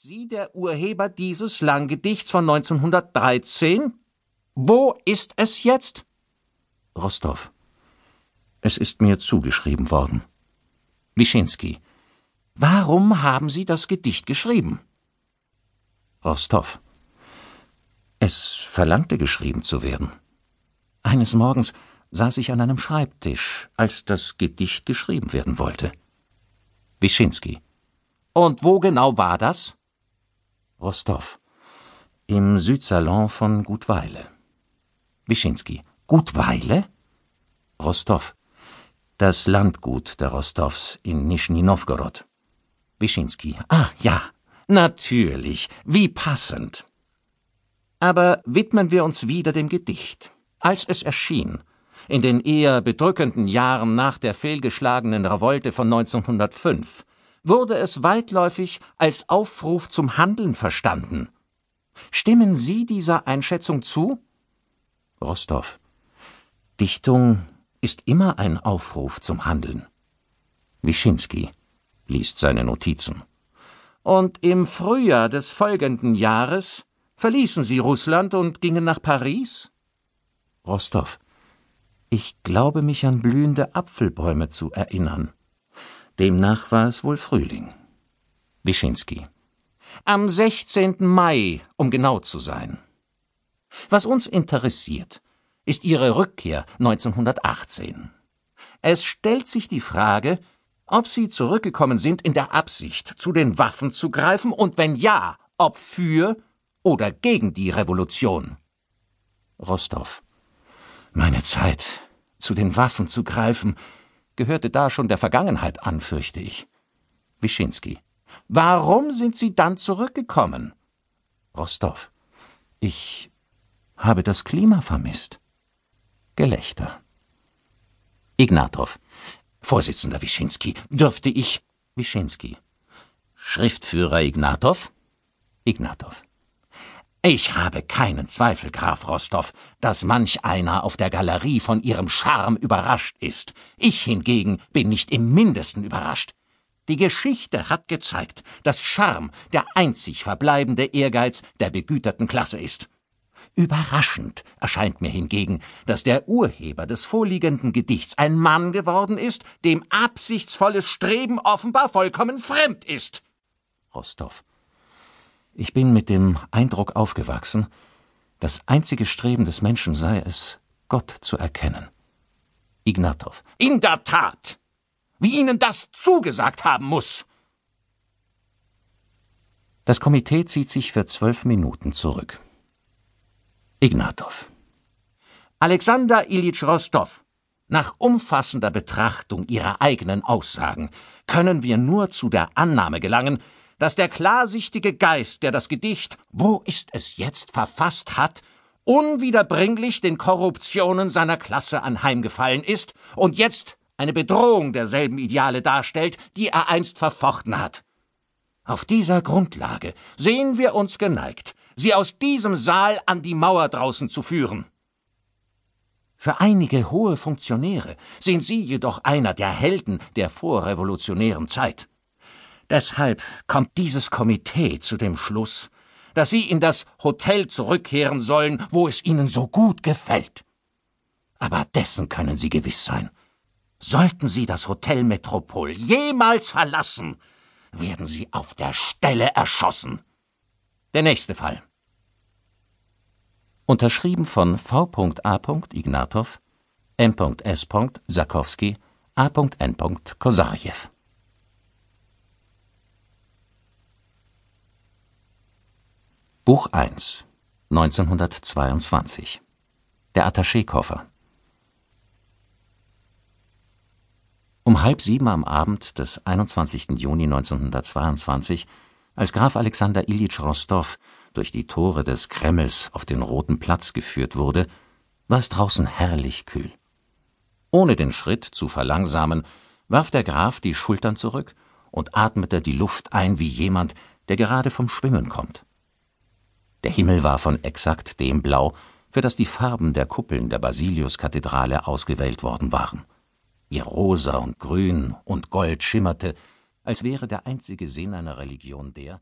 Sie der Urheber dieses Langgedichts von 1913? Wo ist es jetzt? Rostov. Es ist mir zugeschrieben worden. Wischinski. Warum haben Sie das Gedicht geschrieben? Rostov. Es verlangte geschrieben zu werden. Eines Morgens saß ich an einem Schreibtisch, als das Gedicht geschrieben werden wollte. Wischinski. Und wo genau war das? Rostov. Im Südsalon von Gutweile. Wischinski. Gutweile? Rostov. Das Landgut der Rostows in Nischni Nowgorod. Wischinski. Ah, ja. Natürlich. Wie passend. Aber widmen wir uns wieder dem Gedicht. Als es erschien, in den eher bedrückenden Jahren nach der fehlgeschlagenen Revolte von 1905, wurde es weitläufig als Aufruf zum Handeln verstanden. Stimmen Sie dieser Einschätzung zu? Rostov. Dichtung ist immer ein Aufruf zum Handeln. Wischinski liest seine Notizen. Und im Frühjahr des folgenden Jahres verließen Sie Russland und gingen nach Paris? Rostov. Ich glaube mich an blühende Apfelbäume zu erinnern. Demnach war es wohl Frühling. Wischinski. Am 16. Mai, um genau zu sein. Was uns interessiert, ist Ihre Rückkehr 1918. Es stellt sich die Frage, ob Sie zurückgekommen sind in der Absicht, zu den Waffen zu greifen und wenn ja, ob für oder gegen die Revolution. Rostov. Meine Zeit, zu den Waffen zu greifen, gehörte da schon der Vergangenheit an, fürchte ich. Wischinski. Warum sind Sie dann zurückgekommen? Rostov. Ich habe das Klima vermisst. Gelächter. Ignatow. Vorsitzender Wischinski, dürfte ich. Wischinski. Schriftführer Ignatow? Ignatow. Ich habe keinen Zweifel, Graf Rostow, dass manch einer auf der Galerie von Ihrem Charme überrascht ist. Ich hingegen bin nicht im mindesten überrascht. Die Geschichte hat gezeigt, dass Charme der einzig verbleibende Ehrgeiz der begüterten Klasse ist. Überraschend erscheint mir hingegen, dass der Urheber des vorliegenden Gedichts ein Mann geworden ist, dem absichtsvolles Streben offenbar vollkommen fremd ist. Rostow. Ich bin mit dem Eindruck aufgewachsen, das einzige Streben des Menschen sei es, Gott zu erkennen. Ignatow. In der Tat! Wie Ihnen das zugesagt haben muss! Das Komitee zieht sich für zwölf Minuten zurück. Ignatow. Alexander Ilyich Rostow, nach umfassender Betrachtung Ihrer eigenen Aussagen können wir nur zu der Annahme gelangen, dass der klarsichtige Geist, der das Gedicht Wo ist es jetzt verfasst hat, unwiederbringlich den Korruptionen seiner Klasse anheimgefallen ist und jetzt eine Bedrohung derselben Ideale darstellt, die er einst verfochten hat. Auf dieser Grundlage sehen wir uns geneigt, sie aus diesem Saal an die Mauer draußen zu führen. Für einige hohe Funktionäre sind Sie jedoch einer der Helden der vorrevolutionären Zeit. Deshalb kommt dieses Komitee zu dem Schluss, dass Sie in das Hotel zurückkehren sollen, wo es Ihnen so gut gefällt. Aber dessen können Sie gewiss sein. Sollten Sie das Hotel Metropol jemals verlassen, werden Sie auf der Stelle erschossen. Der nächste Fall. Unterschrieben von V.A. Ignatow, M.S. Sakowski, A.N. Kosarjew. Buch 1 1922 Der Attachékoffer Um halb sieben am Abend des 21. Juni 1922, als Graf Alexander Ilyich Rostow durch die Tore des Kremls auf den Roten Platz geführt wurde, war es draußen herrlich kühl. Ohne den Schritt zu verlangsamen, warf der Graf die Schultern zurück und atmete die Luft ein wie jemand, der gerade vom Schwimmen kommt. Der Himmel war von exakt dem Blau, für das die Farben der Kuppeln der Basiliuskathedrale ausgewählt worden waren. Ihr Rosa und Grün und Gold schimmerte, als wäre der einzige Sinn einer Religion der